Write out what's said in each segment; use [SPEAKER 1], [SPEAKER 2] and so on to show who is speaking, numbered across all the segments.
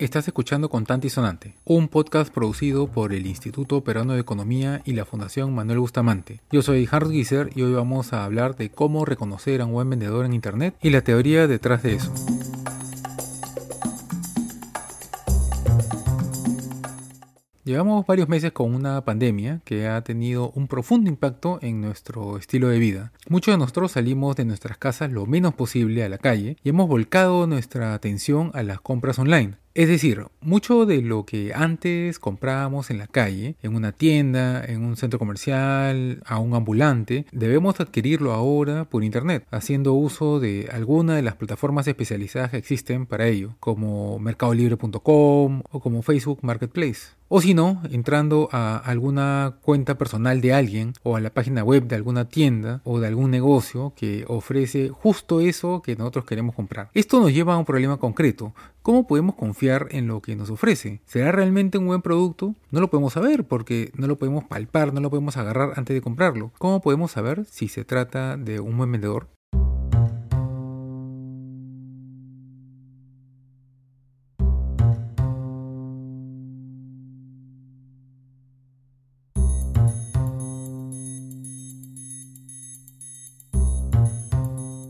[SPEAKER 1] Estás escuchando Contante y Sonante, un podcast producido por el Instituto Peruano de Economía y la Fundación Manuel Bustamante. Yo soy Harold Gieser y hoy vamos a hablar de cómo reconocer a un buen vendedor en Internet y la teoría detrás de eso. Llevamos varios meses con una pandemia que ha tenido un profundo impacto en nuestro estilo de vida. Muchos de nosotros salimos de nuestras casas lo menos posible a la calle y hemos volcado nuestra atención a las compras online. Es decir, mucho de lo que antes comprábamos en la calle, en una tienda, en un centro comercial, a un ambulante, debemos adquirirlo ahora por internet, haciendo uso de alguna de las plataformas especializadas que existen para ello, como mercadolibre.com o como Facebook Marketplace. O si no, entrando a alguna cuenta personal de alguien o a la página web de alguna tienda o de algún negocio que ofrece justo eso que nosotros queremos comprar. Esto nos lleva a un problema concreto. ¿Cómo podemos confiar en lo que nos ofrece? ¿Será realmente un buen producto? No lo podemos saber porque no lo podemos palpar, no lo podemos agarrar antes de comprarlo. ¿Cómo podemos saber si se trata de un buen vendedor?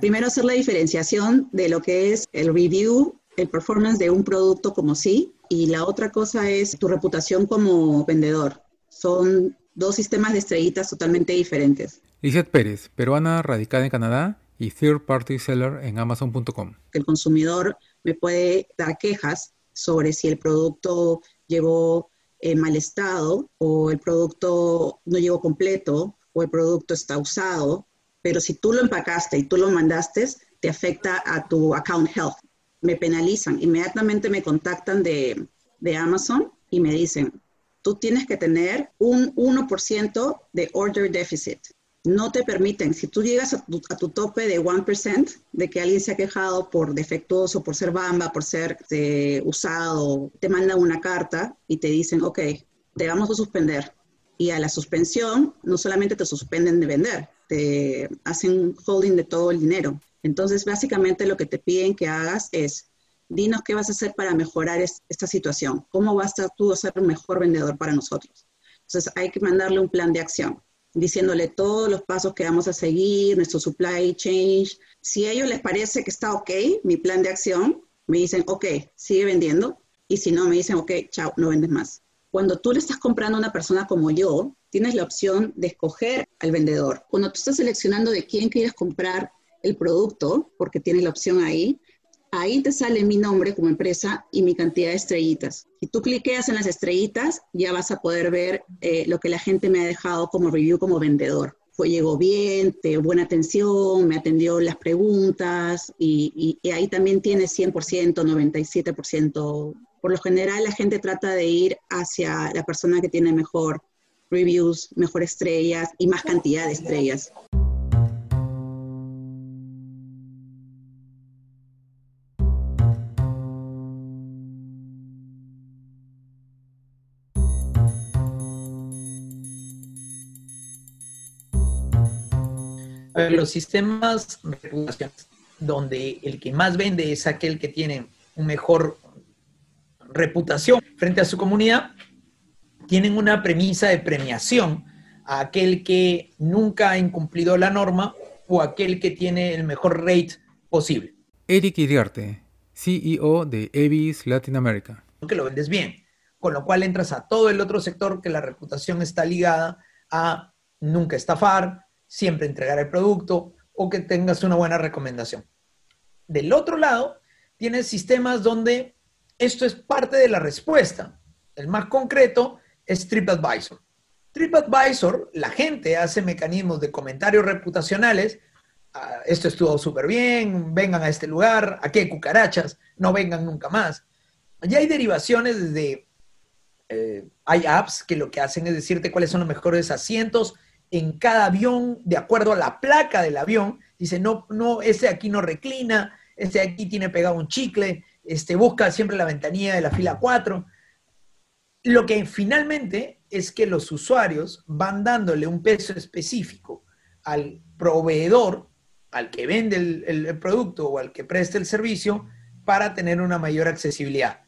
[SPEAKER 2] Primero hacer la diferenciación de lo que es el review, el performance de un producto como sí, y la otra cosa es tu reputación como vendedor. Son dos sistemas de estrellitas totalmente diferentes.
[SPEAKER 1] Lizeth Pérez, peruana radicada en Canadá y third party seller en amazon.com.
[SPEAKER 2] El consumidor me puede dar quejas sobre si el producto llegó en mal estado o el producto no llegó completo o el producto está usado pero si tú lo empacaste y tú lo mandaste, te afecta a tu account health. Me penalizan, inmediatamente me contactan de, de Amazon y me dicen, tú tienes que tener un 1% de order deficit. No te permiten, si tú llegas a tu, tope de 1%, de que alguien se ha quejado por defectuoso, por ser bamba, por ser eh, usado, te mandan una carta y te dicen, ok, te vamos a suspender. Y a la suspensión, no solamente te suspenden de vender, te hacen holding de todo el dinero. Entonces, básicamente lo que te piden que hagas es, dinos qué vas a hacer para mejorar esta situación, cómo vas a tú ser un mejor vendedor para nosotros. Entonces, hay que mandarle un plan de acción, diciéndole todos los pasos que vamos a seguir, nuestro supply chain. Si a ellos les parece que está ok, mi plan de acción, me dicen, ok, sigue vendiendo. Y si no, me dicen, ok, chao, no vendes más. Cuando tú le estás comprando a una persona como yo, tienes la opción de escoger al vendedor. Cuando tú estás seleccionando de quién quieres comprar el producto, porque tienes la opción ahí, ahí te sale mi nombre como empresa y mi cantidad de estrellitas. Si tú cliqueas en las estrellitas, ya vas a poder ver eh, lo que la gente me ha dejado como review como vendedor. Fue, llegó bien, te buena atención, me atendió las preguntas y, y ahí también tienes 100%, 97%. Por lo general la gente trata de ir hacia la persona que tiene mejor reviews, mejor estrellas y más cantidad de estrellas.
[SPEAKER 3] los sistemas de donde el que más vende es aquel que tiene un mejor reputación frente a su comunidad, tienen una premisa de premiación a aquel que nunca ha incumplido la norma o aquel que tiene el mejor rate posible.
[SPEAKER 1] Eric Iriarte, CEO de Evis Latin America.
[SPEAKER 3] Que lo vendes bien, con lo cual entras a todo el otro sector que la reputación está ligada a nunca estafar, siempre entregar el producto o que tengas una buena recomendación. Del otro lado, tienes sistemas donde esto es parte de la respuesta. El más concreto es TripAdvisor. TripAdvisor, la gente hace mecanismos de comentarios reputacionales. Ah, esto estuvo súper bien, vengan a este lugar, aquí hay cucarachas, no vengan nunca más. Ya hay derivaciones desde, eh, hay apps que lo que hacen es decirte cuáles son los mejores asientos en cada avión de acuerdo a la placa del avión. Dice, no, no, ese aquí no reclina, ese aquí tiene pegado un chicle, este, busca siempre la ventanilla de la fila 4. Lo que finalmente es que los usuarios van dándole un peso específico al proveedor, al que vende el, producto o al que preste el servicio, para tener una mayor accesibilidad.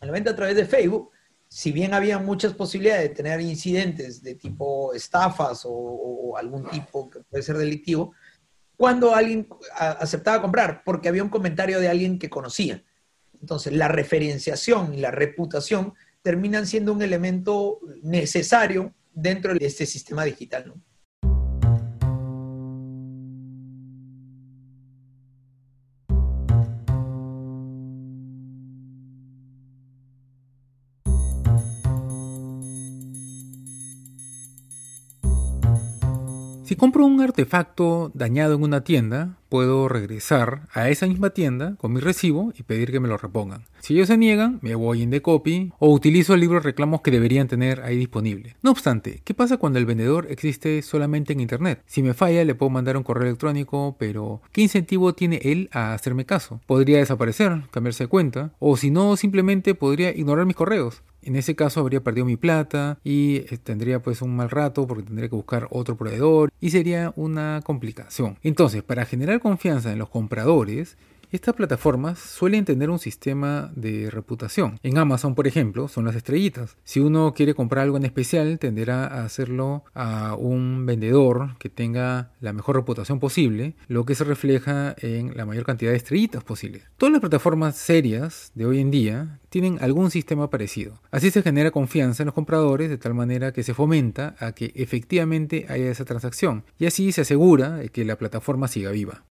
[SPEAKER 3] En la venta a través de Facebook, si bien había muchas posibilidades de tener incidentes de tipo estafas o, o algún tipo que puede ser delictivo, cuando alguien aceptaba comprar, porque había un comentario de alguien que conocía. Entonces, la referenciación y la reputación terminan siendo un elemento necesario dentro de este sistema digital.
[SPEAKER 1] Si compro un artefacto dañado en una tienda, puedo regresar a esa misma tienda con mi recibo y pedir que me lo repongan. Si ellos se niegan, me voy en copy o utilizo el libro de reclamos que deberían tener ahí disponible. No obstante, ¿qué pasa cuando el vendedor existe solamente en internet? Si me falla, le puedo mandar un correo electrónico, pero ¿qué incentivo tiene él a hacerme caso? Podría desaparecer, cambiarse de cuenta, o si no, simplemente podría ignorar mis correos. En ese caso habría perdido mi plata y eh, tendría pues un mal rato porque tendría que buscar otro proveedor y sería una complicación. Entonces, para generar confianza en los compradores, estas plataformas suelen tener un sistema de reputación. En Amazon, por ejemplo, son las estrellitas. Si uno quiere comprar algo en especial, tenderá a hacerlo a un vendedor que tenga la mejor reputación posible, lo que se refleja en la mayor cantidad de estrellitas posible. Todas las plataformas serias de hoy en día tienen algún sistema parecido. Así se genera confianza en los compradores de tal manera que se fomenta a que efectivamente haya esa transacción y así se asegura que la plataforma siga viva.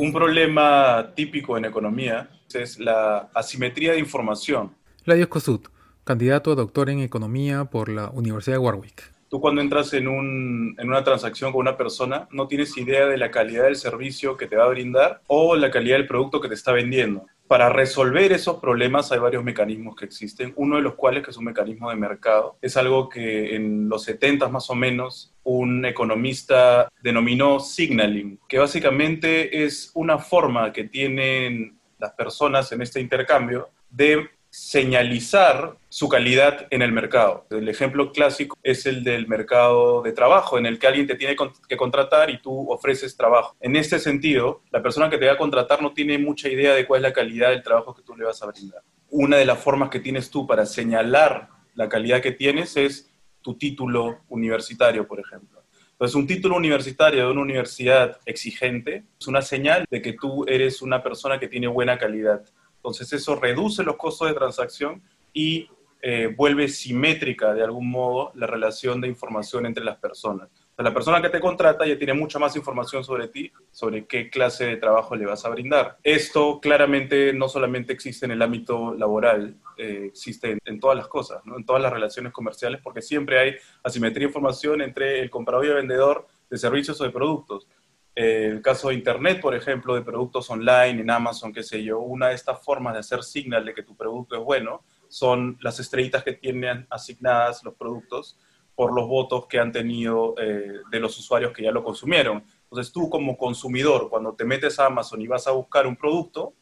[SPEAKER 4] Un problema típico en economía es la asimetría de información.
[SPEAKER 1] Ladios Kosut, candidato a doctor en economía por la Universidad de Warwick.
[SPEAKER 4] Tú cuando entras en, un, en una transacción con una persona no tienes idea de la calidad del servicio que te va a brindar o la calidad del producto que te está vendiendo para resolver esos problemas hay varios mecanismos que existen, uno de los cuales que es un mecanismo de mercado. Es algo que en los 70 más o menos un economista denominó signaling, que básicamente es una forma que tienen las personas en este intercambio de señalizar su calidad en el mercado. El ejemplo clásico es el del mercado de trabajo, en el que alguien te tiene que contratar y tú ofreces trabajo. En este sentido, la persona que te va a contratar no tiene mucha idea de cuál es la calidad del trabajo que tú le vas a brindar. Una de las formas que tienes tú para señalar la calidad que tienes es tu título universitario, por ejemplo. Entonces, un título universitario de una universidad exigente es una señal de que tú eres una persona que tiene buena calidad. Entonces eso reduce los costos de transacción y eh, vuelve simétrica de algún modo la relación de información entre las personas. La persona que te contrata ya tiene mucha más información sobre ti, sobre qué clase de trabajo le vas a brindar. Esto claramente no solamente existe en el ámbito laboral, eh, existe en, todas las cosas, en todas las relaciones comerciales, porque siempre hay asimetría de información entre el comprador y el vendedor de servicios o de productos el caso de Internet, por ejemplo, de productos online, en Amazon, qué sé yo, una de estas formas de hacer signal de que tu producto es bueno son las estrellitas que tienen asignadas los productos por los votos que han tenido eh, de los usuarios que ya lo consumieron. Entonces tú como consumidor, cuando te metes a Amazon y vas a buscar un producto,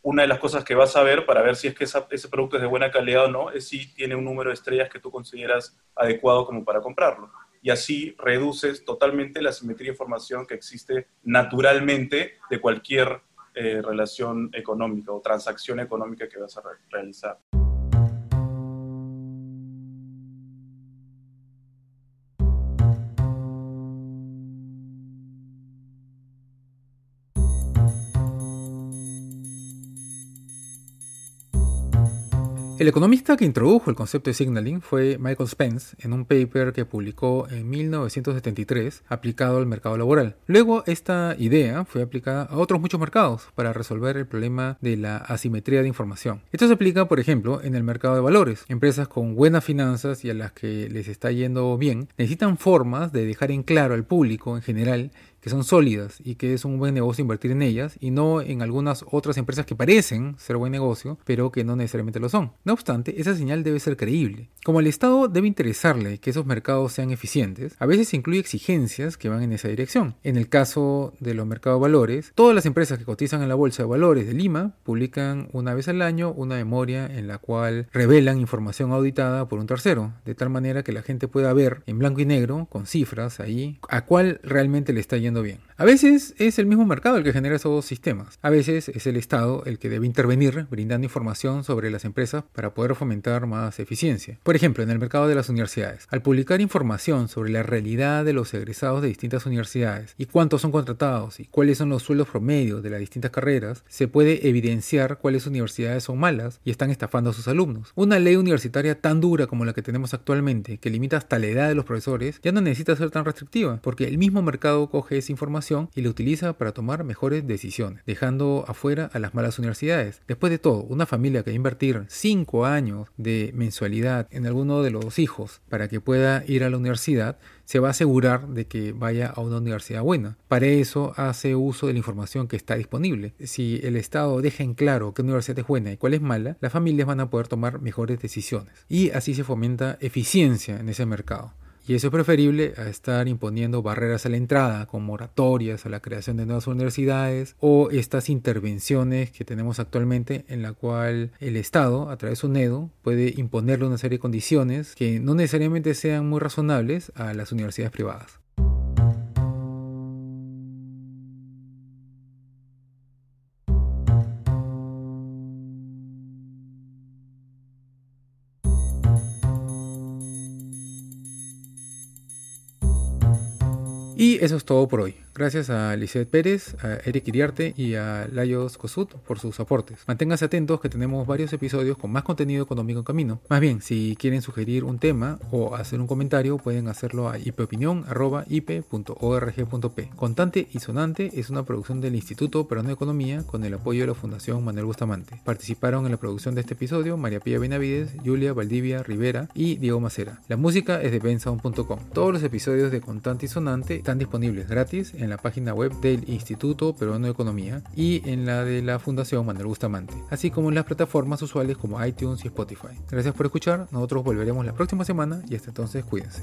[SPEAKER 4] una de las cosas que vas a ver para ver si es que ese producto es de buena calidad o no, es si tiene un número de estrellas que tú consideras adecuado como para comprarlo y así reduces totalmente la simetría de información que existe naturalmente de cualquier eh, relación económica o transacción económica que vas a realizar.
[SPEAKER 1] El economista que introdujo el concepto de signaling fue Michael Spence en un paper que publicó en 1973 aplicado al mercado laboral. Luego esta idea fue aplicada a otros muchos mercados para resolver el problema de la asimetría de información. Esto se aplica, por ejemplo, en el mercado de valores. Empresas con buenas finanzas y a las que les está yendo bien necesitan formas de dejar en claro al público en general que son sólidas y que es un buen negocio invertir en ellas y no en algunas otras empresas que parecen ser buen negocio, pero que no necesariamente lo son. No obstante, esa señal debe ser creíble. Como el Estado debe interesarle que esos mercados sean eficientes, a veces incluye exigencias que van en esa dirección. En el caso de los mercados de valores, todas las empresas que cotizan en la Bolsa de Valores de Lima publican una vez al año una memoria en la cual revelan información auditada por un tercero, de tal manera que la gente pueda ver en blanco y negro, con cifras ahí, a cuál realmente le está yendo bien. A veces es el mismo mercado el que genera esos sistemas. A veces es el Estado el que debe intervenir brindando información sobre las empresas para poder fomentar más eficiencia. Por ejemplo, en el mercado de las universidades, al publicar información sobre la realidad de los egresados de distintas universidades y cuántos son contratados y cuáles son los sueldos promedios de las distintas carreras, se puede evidenciar cuáles universidades son malas y están estafando a sus alumnos. Una ley universitaria tan dura como la que tenemos actualmente, que limita hasta la edad de los profesores, ya no necesita ser tan restrictiva, porque el mismo mercado coge esa información y la utiliza para tomar mejores decisiones, dejando afuera a las malas universidades. Después de todo, una familia que va a invertir 5 años de mensualidad en alguno de los hijos para que pueda ir a la universidad, se va a asegurar de que vaya a una universidad buena. Para eso hace uso de la información que está disponible. Si el Estado deja en claro qué universidad es buena y cuál es mala, las familias van a poder tomar mejores decisiones. Y así se fomenta eficiencia en ese mercado. Y eso es preferible a estar imponiendo barreras a la entrada, con moratorias a la creación de nuevas universidades o estas intervenciones que tenemos actualmente en la cual el Estado, a través de un NEDO, puede imponerle una serie de condiciones que no necesariamente sean muy razonables a las universidades privadas. Eso es todo por hoy. Gracias a Lisette Pérez, a Eric Iriarte y a Layos Kosut por sus aportes. Manténganse atentos que tenemos varios episodios con más contenido económico en camino. Más bien, si quieren sugerir un tema o hacer un comentario, pueden hacerlo a ipopinión.org.p. Contante y Sonante es una producción del Instituto Peruano de Economía con el apoyo de la Fundación Manuel Bustamante. Participaron en la producción de este episodio María Pía Benavides, Julia Valdivia Rivera y Diego Macera. La música es de bensound.com. Todos los episodios de Contante y Sonante están disponibles gratis en la página web del Instituto Peruano de Economía y en la de la Fundación Manuel Bustamante, así como en las plataformas usuales como iTunes y Spotify. Gracias por escuchar, nosotros volveremos la próxima semana y hasta entonces cuídense.